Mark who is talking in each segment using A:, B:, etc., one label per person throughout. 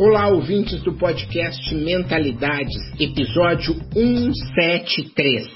A: Olá, ouvintes do podcast Mentalidades, episódio 173.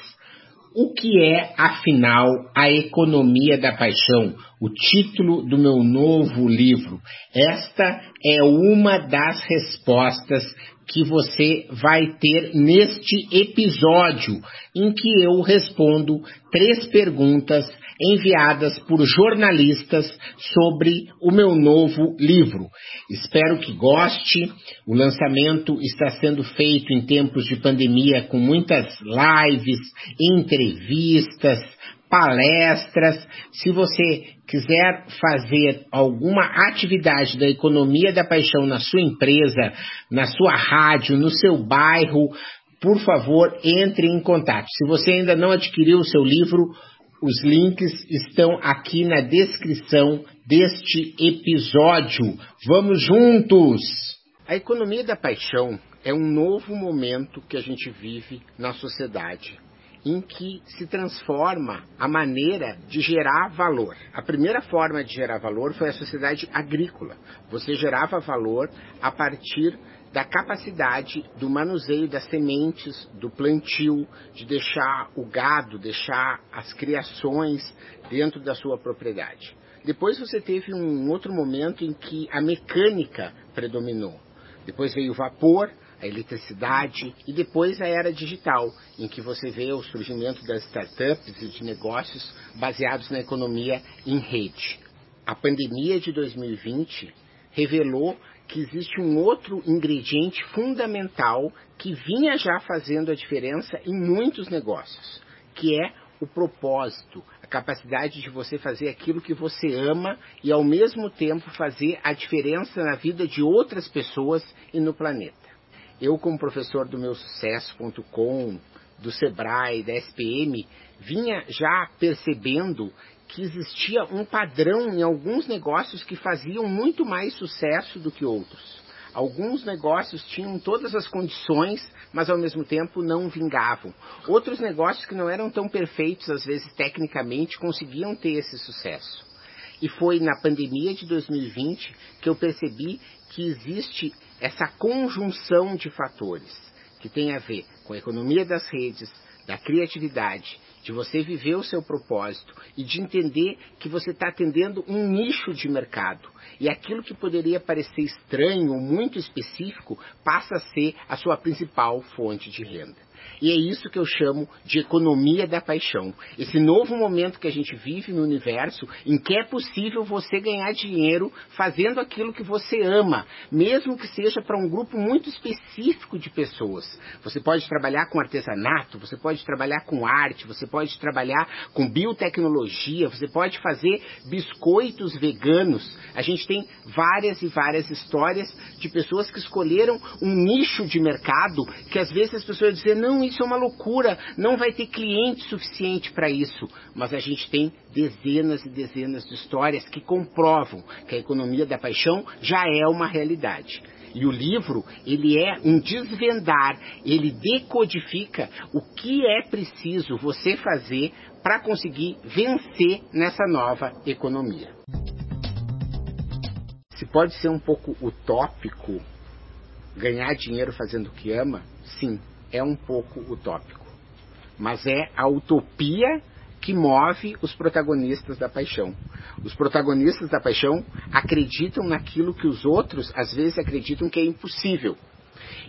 A: O que é, afinal, a economia da paixão? O título do meu novo livro. Esta é uma das respostas que você vai ter neste episódio, em que eu respondo três perguntas enviadas por jornalistas sobre o meu novo livro. Espero que goste. O lançamento está sendo feito em tempos de pandemia com muitas lives, entrevistas, palestras. Se você quiser fazer alguma atividade da economia da paixão na sua empresa, na sua rádio, no seu bairro, por favor, entre em contato. Se você ainda não adquiriu o seu livro, os links estão aqui na descrição deste episódio. Vamos juntos! A economia da paixão é um novo momento que a gente vive na sociedade, em que se transforma a maneira de gerar valor. A primeira forma de gerar valor foi a sociedade agrícola. Você gerava valor a partir da capacidade do manuseio das sementes, do plantio, de deixar o gado, deixar as criações dentro da sua propriedade. Depois você teve um outro momento em que a mecânica predominou. Depois veio o vapor, a eletricidade e depois a era digital, em que você vê o surgimento das startups e de negócios baseados na economia em rede. A pandemia de 2020 revelou que existe um outro ingrediente fundamental que vinha já fazendo a diferença em muitos negócios, que é o propósito, a capacidade de você fazer aquilo que você ama e ao mesmo tempo fazer a diferença na vida de outras pessoas e no planeta. Eu, como professor do meu sucesso.com, do Sebrae, da SPM, vinha já percebendo que existia um padrão em alguns negócios que faziam muito mais sucesso do que outros. Alguns negócios tinham todas as condições, mas ao mesmo tempo não vingavam. Outros negócios que não eram tão perfeitos, às vezes tecnicamente, conseguiam ter esse sucesso. E foi na pandemia de 2020 que eu percebi que existe essa conjunção de fatores que tem a ver com a economia das redes, da criatividade, de você viver o seu propósito e de entender que você está atendendo um nicho de mercado. E aquilo que poderia parecer estranho ou muito específico passa a ser a sua principal fonte de renda. E é isso que eu chamo de economia da paixão. Esse novo momento que a gente vive no universo em que é possível você ganhar dinheiro fazendo aquilo que você ama, mesmo que seja para um grupo muito específico de pessoas. Você pode trabalhar com artesanato, você pode trabalhar com arte, você pode trabalhar com biotecnologia, você pode fazer biscoitos veganos. A gente tem várias e várias histórias de pessoas que escolheram um nicho de mercado que às vezes as pessoas dizem, não, isso é uma loucura, não vai ter cliente suficiente para isso. Mas a gente tem dezenas e dezenas de histórias que comprovam que a economia da paixão já é uma realidade. E o livro, ele é um desvendar, ele decodifica o que é preciso você fazer para conseguir vencer nessa nova economia. Se pode ser um pouco utópico ganhar dinheiro fazendo o que ama, sim, é um pouco utópico. Mas é a utopia que move os protagonistas da paixão. Os protagonistas da paixão acreditam naquilo que os outros às vezes acreditam que é impossível.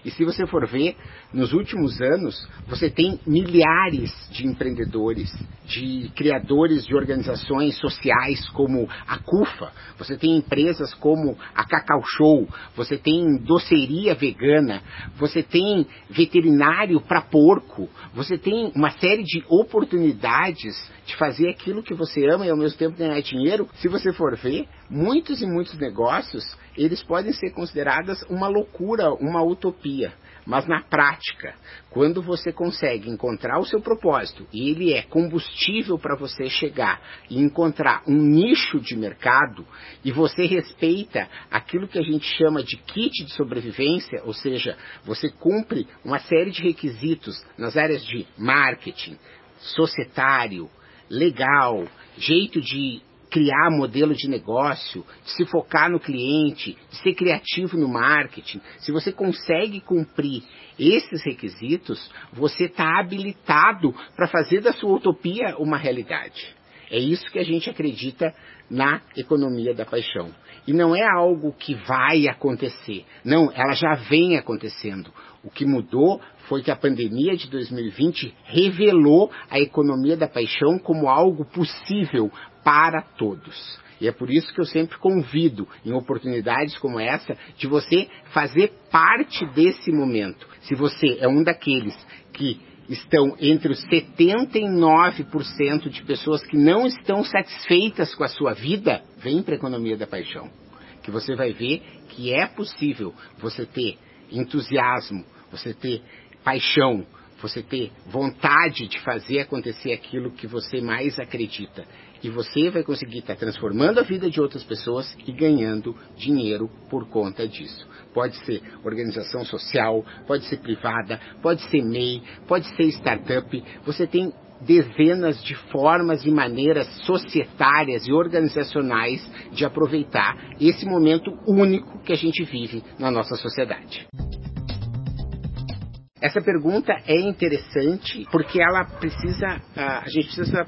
A: E se você for ver, nos últimos anos, você tem milhares de empreendedores, de criadores de organizações sociais como a CUFA, você tem empresas como a Cacau Show, você tem doceria vegana, você tem veterinário para porco, você tem uma série de oportunidades de fazer aquilo que você ama e ao mesmo tempo ganhar dinheiro. Se você for ver, muitos e muitos negócios, eles podem ser considerados uma loucura, uma utopia. Mas na prática, quando você consegue encontrar o seu propósito e ele é combustível para você chegar e encontrar um nicho de mercado e você respeita aquilo que a gente chama de kit de sobrevivência, ou seja, você cumpre uma série de requisitos nas áreas de marketing, societário, legal, jeito de criar modelo de negócio, de se focar no cliente, de ser criativo no marketing, se você consegue cumprir esses requisitos, você está habilitado para fazer da sua utopia uma realidade. É isso que a gente acredita na economia da paixão. E não é algo que vai acontecer. Não, ela já vem acontecendo. O que mudou foi que a pandemia de 2020 revelou a economia da paixão como algo possível para todos. E é por isso que eu sempre convido, em oportunidades como essa, de você fazer parte desse momento. Se você é um daqueles que estão entre os 79% de pessoas que não estão satisfeitas com a sua vida, vem para a economia da paixão. Que você vai ver que é possível você ter entusiasmo, você ter paixão, você ter vontade de fazer acontecer aquilo que você mais acredita. E você vai conseguir estar transformando a vida de outras pessoas e ganhando dinheiro por conta disso. Pode ser organização social, pode ser privada, pode ser MEI, pode ser startup. Você tem dezenas de formas e maneiras societárias e organizacionais de aproveitar esse momento único que a gente vive na nossa sociedade. Essa pergunta é interessante porque ela precisa, a gente precisa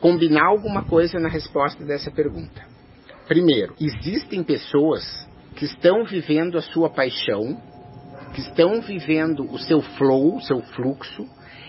A: combinar alguma coisa na resposta dessa pergunta. Primeiro, existem pessoas que estão vivendo a sua paixão, que estão vivendo o seu flow, o seu fluxo,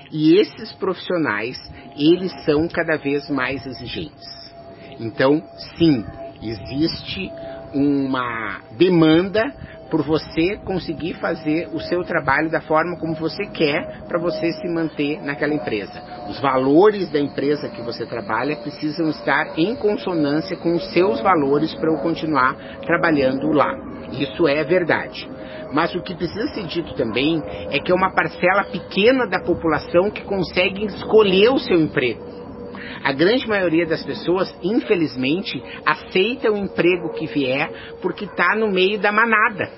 A: e esses profissionais, eles são cada vez mais exigentes. Então, sim, existe uma demanda por você conseguir fazer o seu trabalho da forma como você quer para você se manter naquela empresa. Os valores da empresa que você trabalha precisam estar em consonância com os seus valores para eu continuar trabalhando lá. Isso é verdade. Mas o que precisa ser dito também é que é uma parcela pequena da população que consegue escolher o seu emprego. A grande maioria das pessoas, infelizmente, aceita o emprego que vier porque está no meio da manada.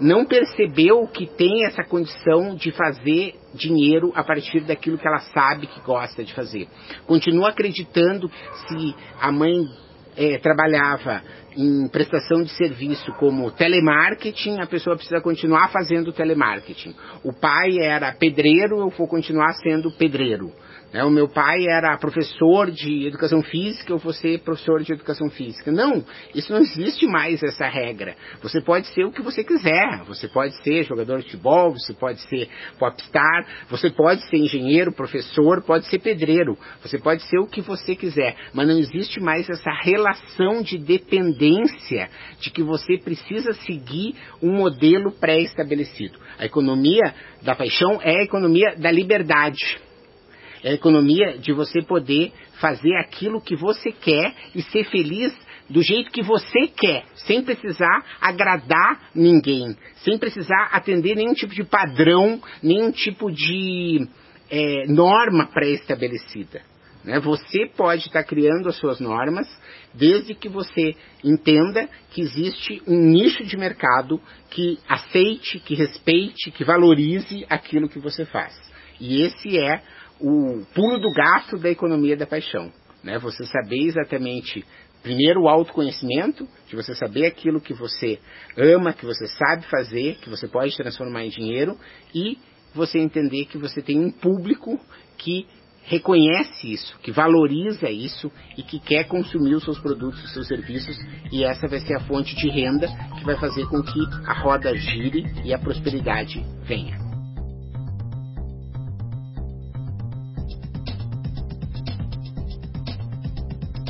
A: Não percebeu que tem essa condição de fazer dinheiro a partir daquilo que ela sabe que gosta de fazer. Continua acreditando se a mãe é, trabalhava em prestação de serviço como telemarketing, a pessoa precisa continuar fazendo telemarketing. O pai era pedreiro, eu vou continuar sendo pedreiro. Né? O meu pai era professor de educação física, eu vou ser professor de educação física. Não, isso não existe mais essa regra. Você pode ser o que você quiser. Você pode ser jogador de futebol, você pode ser popstar, você pode ser engenheiro, professor, pode ser pedreiro. Você pode ser o que você quiser. Mas não existe mais essa relação de dependência de que você precisa seguir um modelo pré-estabelecido. A economia da paixão é a economia da liberdade. É a economia de você poder fazer aquilo que você quer e ser feliz do jeito que você quer, sem precisar agradar ninguém, sem precisar atender nenhum tipo de padrão, nenhum tipo de é, norma pré-estabelecida. Né? Você pode estar criando as suas normas desde que você entenda que existe um nicho de mercado que aceite, que respeite, que valorize aquilo que você faz. E esse é o pulo do gato da economia da paixão. Né? Você saber exatamente, primeiro, o autoconhecimento, de você saber aquilo que você ama, que você sabe fazer, que você pode transformar em dinheiro, e você entender que você tem um público que reconhece isso, que valoriza isso e que quer consumir os seus produtos, os seus serviços, e essa vai ser a fonte de renda que vai fazer com que a roda gire e a prosperidade venha.